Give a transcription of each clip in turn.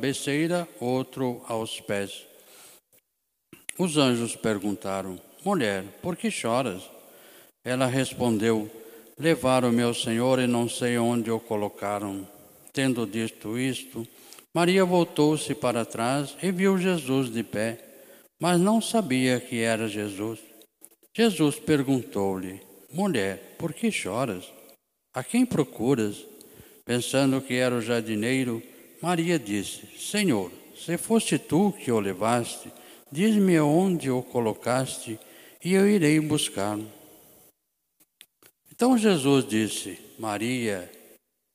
cabeceira, outro aos pés. Os anjos perguntaram: Mulher, por que choras? Ela respondeu: Levaram meu Senhor e não sei onde o colocaram. Tendo dito isto, Maria voltou-se para trás e viu Jesus de pé, mas não sabia que era Jesus. Jesus perguntou-lhe: Mulher, por que choras? A quem procuras? Pensando que era o jardineiro, Maria disse: Senhor, se foste tu que o levaste, diz-me onde o colocaste e eu irei buscá-lo. Então Jesus disse: Maria.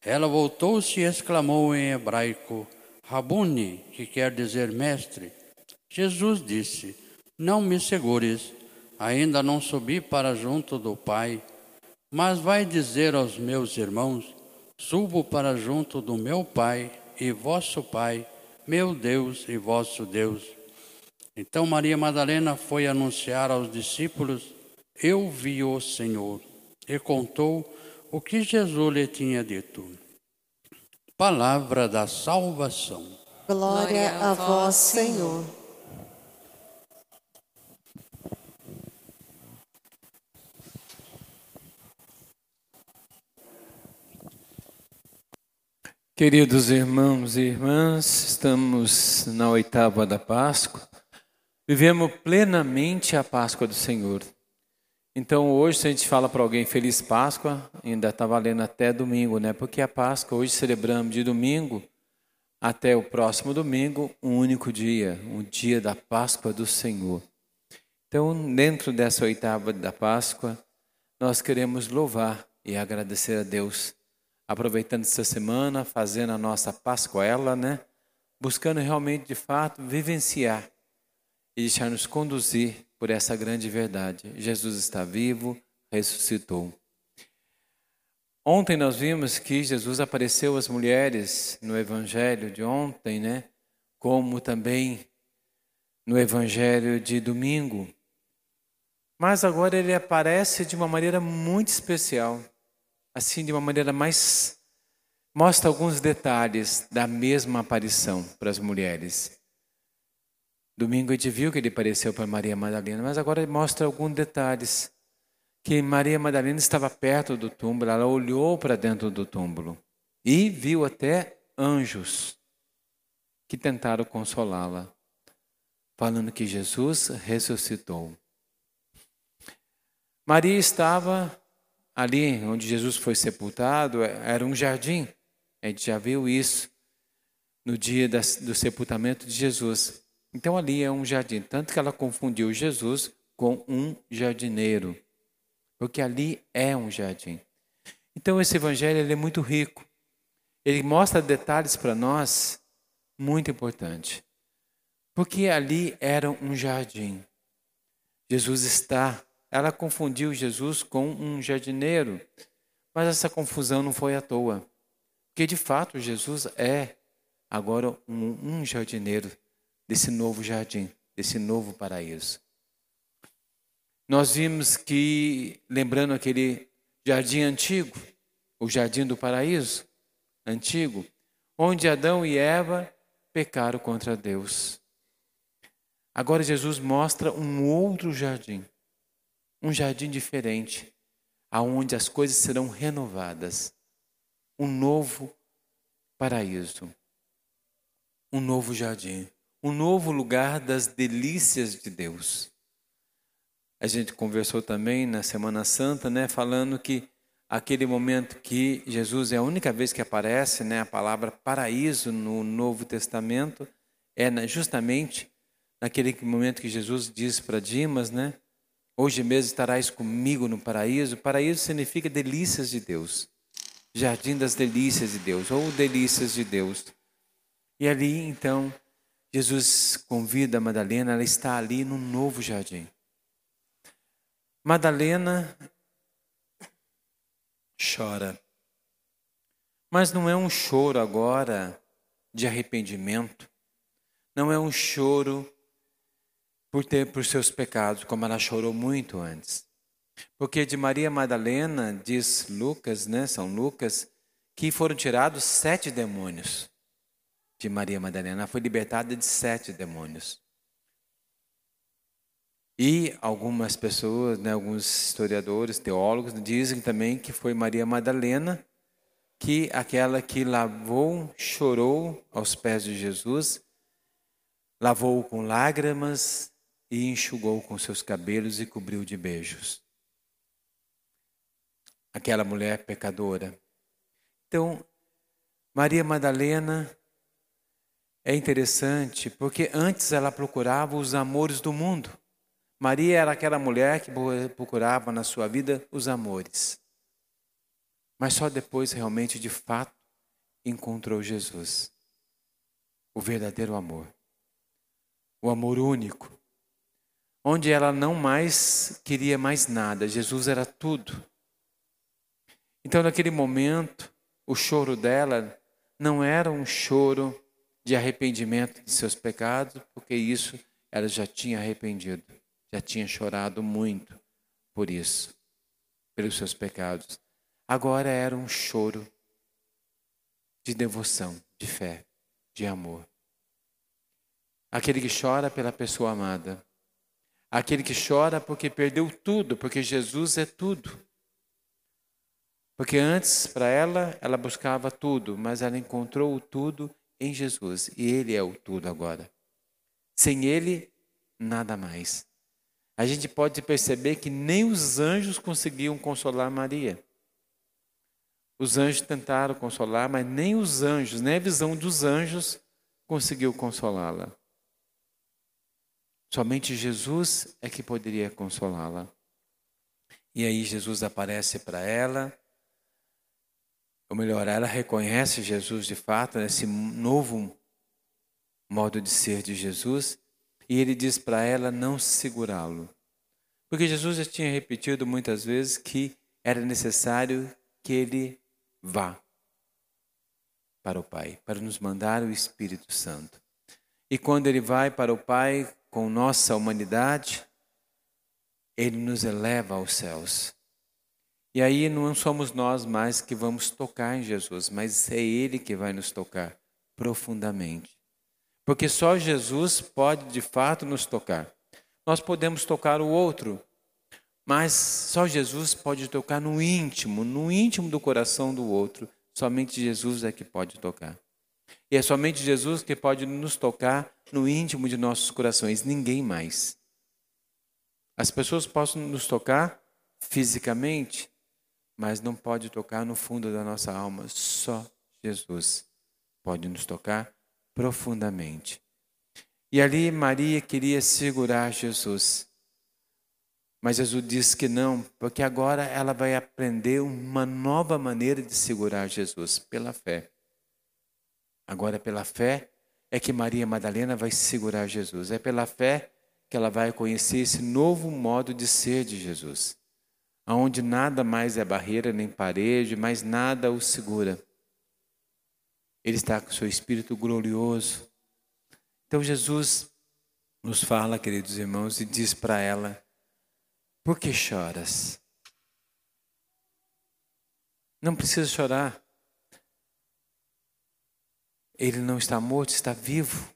Ela voltou-se e exclamou em hebraico: Rabuni, que quer dizer mestre. Jesus disse: Não me segures, ainda não subi para junto do Pai. Mas vai dizer aos meus irmãos: Subo para junto do meu Pai e vosso Pai, meu Deus e vosso Deus. Então Maria Madalena foi anunciar aos discípulos: Eu vi o Senhor, e contou o que Jesus lhe tinha dito. Palavra da salvação. Glória a vós, Senhor. Queridos irmãos e irmãs, estamos na oitava da Páscoa, vivemos plenamente a Páscoa do Senhor. Então, hoje, se a gente fala para alguém Feliz Páscoa, ainda está valendo até domingo, né? Porque a Páscoa, hoje celebramos de domingo até o próximo domingo, um único dia, um dia da Páscoa do Senhor. Então, dentro dessa oitava da Páscoa, nós queremos louvar e agradecer a Deus aproveitando essa semana, fazendo a nossa Pascoela, né? Buscando realmente, de fato, vivenciar e deixar-nos conduzir por essa grande verdade. Jesus está vivo, ressuscitou. Ontem nós vimos que Jesus apareceu às mulheres no evangelho de ontem, né? Como também no evangelho de domingo. Mas agora ele aparece de uma maneira muito especial assim de uma maneira mais mostra alguns detalhes da mesma aparição para as mulheres. Domingo a gente viu que ele apareceu para Maria Madalena, mas agora ele mostra alguns detalhes que Maria Madalena estava perto do túmulo, ela olhou para dentro do túmulo e viu até anjos que tentaram consolá-la, falando que Jesus ressuscitou. Maria estava ali onde Jesus foi sepultado era um jardim. A gente já viu isso no dia do sepultamento de Jesus. Então ali é um jardim. Tanto que ela confundiu Jesus com um jardineiro. Porque ali é um jardim. Então esse evangelho é muito rico. Ele mostra detalhes para nós muito importantes. Porque ali era um jardim. Jesus está ela confundiu Jesus com um jardineiro. Mas essa confusão não foi à toa. Porque de fato Jesus é agora um, um jardineiro desse novo jardim, desse novo paraíso. Nós vimos que, lembrando aquele jardim antigo, o jardim do paraíso antigo, onde Adão e Eva pecaram contra Deus. Agora Jesus mostra um outro jardim, um jardim diferente, aonde as coisas serão renovadas, um novo paraíso, um novo jardim, um novo lugar das delícias de Deus. A gente conversou também na Semana Santa, né, falando que aquele momento que Jesus é a única vez que aparece, né, a palavra paraíso no Novo Testamento é justamente naquele momento que Jesus diz para Dimas, né, Hoje mesmo estarás comigo no paraíso. Paraíso significa delícias de Deus. Jardim das delícias de Deus, ou delícias de Deus. E ali, então, Jesus convida a Madalena, ela está ali no novo jardim. Madalena chora. Mas não é um choro agora de arrependimento. Não é um choro por ter por seus pecados, como ela chorou muito antes. Porque de Maria Madalena, diz Lucas, né, São Lucas, que foram tirados sete demônios. de Maria Madalena. Ela foi libertada de sete demônios. E algumas pessoas, né, alguns historiadores, teólogos, dizem também que foi Maria Madalena que aquela que lavou, chorou aos pés de Jesus, lavou com lágrimas e enxugou com seus cabelos e cobriu de beijos. Aquela mulher pecadora. Então, Maria Madalena é interessante porque antes ela procurava os amores do mundo. Maria era aquela mulher que procurava na sua vida os amores. Mas só depois realmente, de fato, encontrou Jesus. O verdadeiro amor. O amor único. Onde ela não mais queria mais nada, Jesus era tudo. Então, naquele momento, o choro dela não era um choro de arrependimento de seus pecados, porque isso ela já tinha arrependido, já tinha chorado muito por isso, pelos seus pecados. Agora era um choro de devoção, de fé, de amor. Aquele que chora pela pessoa amada. Aquele que chora porque perdeu tudo, porque Jesus é tudo. Porque antes, para ela, ela buscava tudo, mas ela encontrou o tudo em Jesus. E Ele é o tudo agora. Sem Ele, nada mais. A gente pode perceber que nem os anjos conseguiam consolar Maria. Os anjos tentaram consolar, mas nem os anjos, nem a visão dos anjos conseguiu consolá-la. Somente Jesus é que poderia consolá-la. E aí Jesus aparece para ela, ou melhor, ela reconhece Jesus de fato, nesse novo modo de ser de Jesus, e ele diz para ela não segurá-lo. Porque Jesus já tinha repetido muitas vezes que era necessário que ele vá para o Pai, para nos mandar o Espírito Santo. E quando ele vai para o Pai com nossa humanidade, ele nos eleva aos céus. E aí não somos nós mais que vamos tocar em Jesus, mas é Ele que vai nos tocar profundamente. Porque só Jesus pode de fato nos tocar. Nós podemos tocar o outro, mas só Jesus pode tocar no íntimo, no íntimo do coração do outro. Somente Jesus é que pode tocar. E é somente Jesus que pode nos tocar no íntimo de nossos corações, ninguém mais. As pessoas possam nos tocar fisicamente, mas não pode tocar no fundo da nossa alma. Só Jesus pode nos tocar profundamente. E ali Maria queria segurar Jesus. Mas Jesus disse que não, porque agora ela vai aprender uma nova maneira de segurar Jesus, pela fé. Agora, pela fé, é que Maria Madalena vai segurar Jesus. É pela fé que ela vai conhecer esse novo modo de ser de Jesus, aonde nada mais é barreira nem parede, mas nada o segura. Ele está com seu espírito glorioso. Então Jesus nos fala, queridos irmãos, e diz para ela: por que choras? Não precisa chorar. Ele não está morto, está vivo.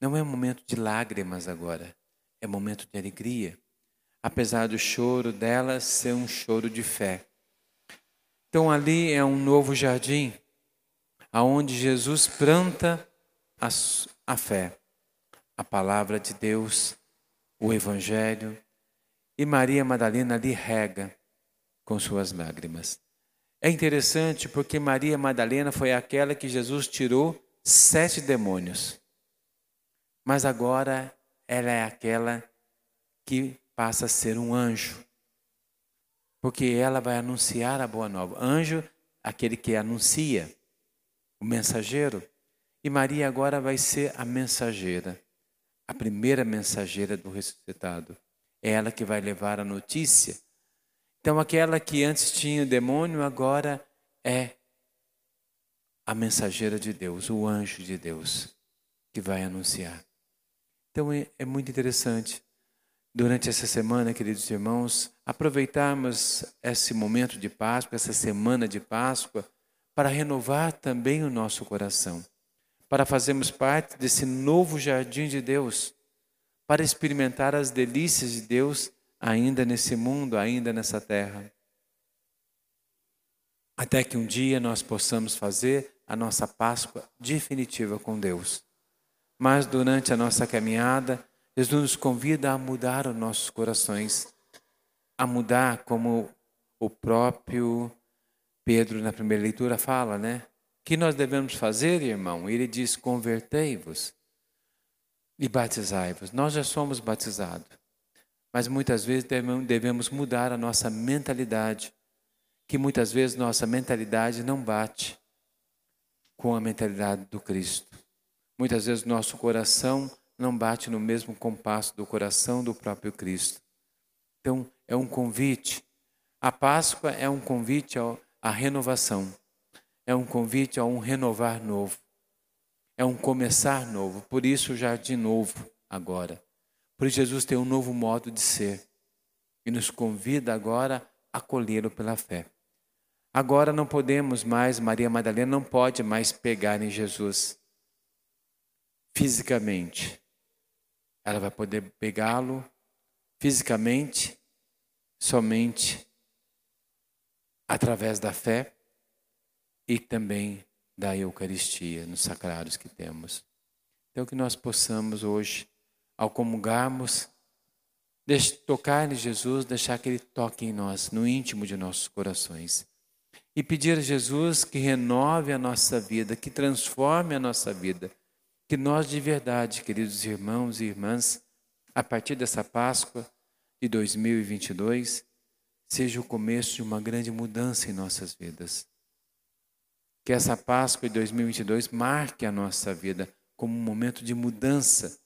Não é momento de lágrimas agora, é momento de alegria. Apesar do choro dela ser um choro de fé. Então ali é um novo jardim, aonde Jesus planta a, a fé, a palavra de Deus, o Evangelho, e Maria Madalena lhe rega com suas lágrimas. É interessante porque Maria Madalena foi aquela que Jesus tirou sete demônios. Mas agora ela é aquela que passa a ser um anjo. Porque ela vai anunciar a boa nova. Anjo, aquele que anuncia, o mensageiro. E Maria agora vai ser a mensageira, a primeira mensageira do ressuscitado. É ela que vai levar a notícia. Então, aquela que antes tinha o demônio, agora é a mensageira de Deus, o anjo de Deus, que vai anunciar. Então, é, é muito interessante. Durante essa semana, queridos irmãos, aproveitarmos esse momento de Páscoa, essa semana de Páscoa, para renovar também o nosso coração, para fazermos parte desse novo jardim de Deus, para experimentar as delícias de Deus ainda nesse mundo, ainda nessa terra. Até que um dia nós possamos fazer a nossa Páscoa definitiva com Deus. Mas durante a nossa caminhada, Jesus nos convida a mudar os nossos corações, a mudar como o próprio Pedro na primeira leitura fala, né? Que nós devemos fazer, irmão? Ele diz: convertei-vos e batizai-vos. Nós já somos batizados, mas muitas vezes devemos mudar a nossa mentalidade, que muitas vezes nossa mentalidade não bate com a mentalidade do Cristo. Muitas vezes nosso coração não bate no mesmo compasso do coração do próprio Cristo. Então, é um convite. A Páscoa é um convite a renovação. É um convite a um renovar novo. É um começar novo. Por isso, o jardim novo agora. Por isso, Jesus tem um novo modo de ser. E nos convida agora a acolhê-lo pela fé. Agora não podemos mais, Maria Madalena não pode mais pegar em Jesus fisicamente. Ela vai poder pegá-lo fisicamente somente através da fé e também da Eucaristia, nos sacrários que temos. Então, que nós possamos hoje, ao comungarmos, tocar em Jesus, deixar que Ele toque em nós, no íntimo de nossos corações. E pedir a Jesus que renove a nossa vida, que transforme a nossa vida. Que nós de verdade, queridos irmãos e irmãs, a partir dessa Páscoa de 2022, seja o começo de uma grande mudança em nossas vidas. Que essa Páscoa de 2022 marque a nossa vida como um momento de mudança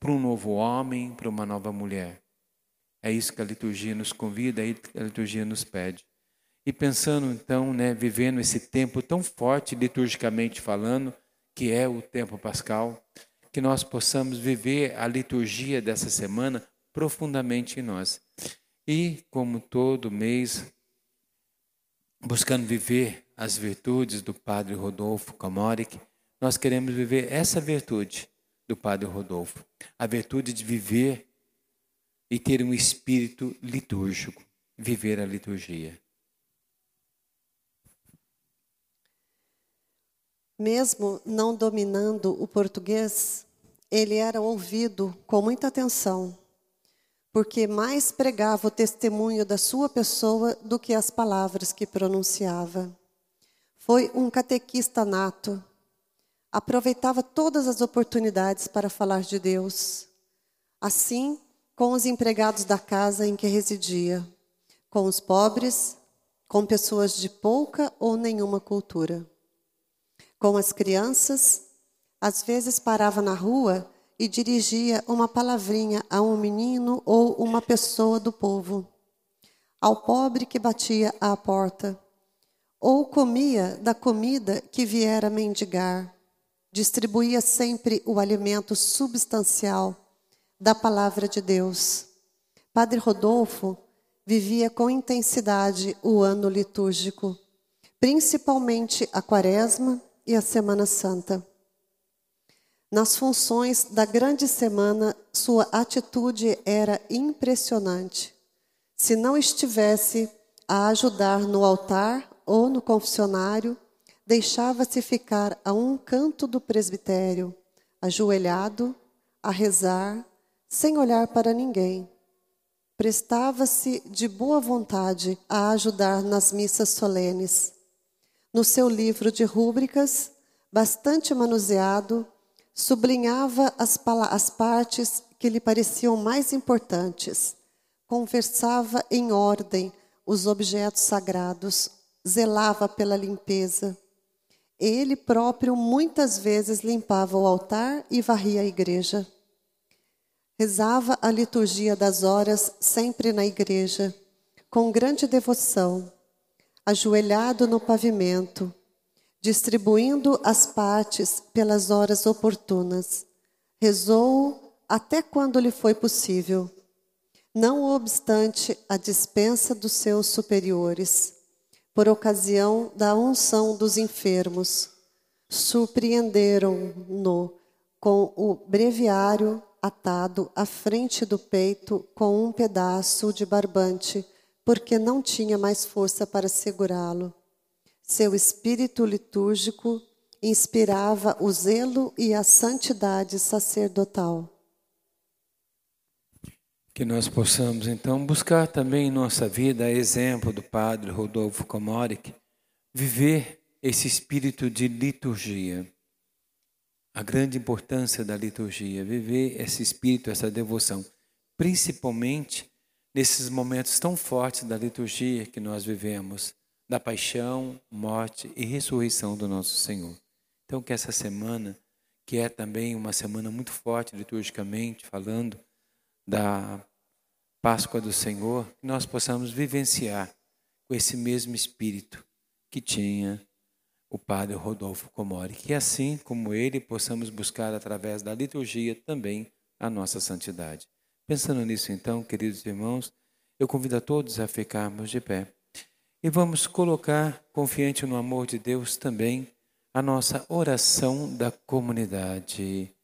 para um novo homem, para uma nova mulher. É isso que a liturgia nos convida, é isso que a liturgia nos pede. E pensando então, né, vivendo esse tempo tão forte liturgicamente falando, que é o tempo pascal, que nós possamos viver a liturgia dessa semana profundamente em nós. E, como todo mês, buscando viver as virtudes do Padre Rodolfo Kamoric, nós queremos viver essa virtude do Padre Rodolfo, a virtude de viver e ter um espírito litúrgico, viver a liturgia. Mesmo não dominando o português, ele era ouvido com muita atenção porque mais pregava o testemunho da sua pessoa do que as palavras que pronunciava. Foi um catequista nato. Aproveitava todas as oportunidades para falar de Deus. Assim, com os empregados da casa em que residia, com os pobres, com pessoas de pouca ou nenhuma cultura. Com as crianças, às vezes parava na rua e dirigia uma palavrinha a um menino ou uma pessoa do povo, ao pobre que batia à porta, ou comia da comida que viera mendigar. Distribuía sempre o alimento substancial da palavra de Deus. Padre Rodolfo vivia com intensidade o ano litúrgico, principalmente a Quaresma e a Semana Santa. Nas funções da grande semana, sua atitude era impressionante. Se não estivesse a ajudar no altar ou no confessionário, deixava-se ficar a um canto do presbitério, ajoelhado, a rezar, sem olhar para ninguém. Prestava-se de boa vontade a ajudar nas missas solenes. No seu livro de rúbricas, bastante manuseado, sublinhava as, as partes que lhe pareciam mais importantes, conversava em ordem os objetos sagrados, zelava pela limpeza. Ele próprio muitas vezes limpava o altar e varria a igreja. Rezava a liturgia das horas sempre na igreja, com grande devoção, ajoelhado no pavimento, distribuindo as partes pelas horas oportunas. Rezou até quando lhe foi possível, não obstante a dispensa dos seus superiores, por ocasião da unção dos enfermos. surpreenderam-no com o breviário atado à frente do peito com um pedaço de barbante, porque não tinha mais força para segurá-lo. Seu espírito litúrgico inspirava o zelo e a santidade sacerdotal. Que nós possamos então buscar também em nossa vida exemplo do Padre Rodolfo Komoric, viver esse espírito de liturgia. A grande importância da liturgia, viver esse espírito, essa devoção, principalmente nesses momentos tão fortes da liturgia que nós vivemos, da paixão, morte e ressurreição do nosso Senhor. Então, que essa semana, que é também uma semana muito forte liturgicamente, falando da Páscoa do Senhor, nós possamos vivenciar com esse mesmo espírito que tinha o Padre Rodolfo Comori. Que assim como ele, possamos buscar através da liturgia também a nossa santidade. Pensando nisso, então, queridos irmãos, eu convido a todos a ficarmos de pé. E vamos colocar, confiante no amor de Deus, também a nossa oração da comunidade.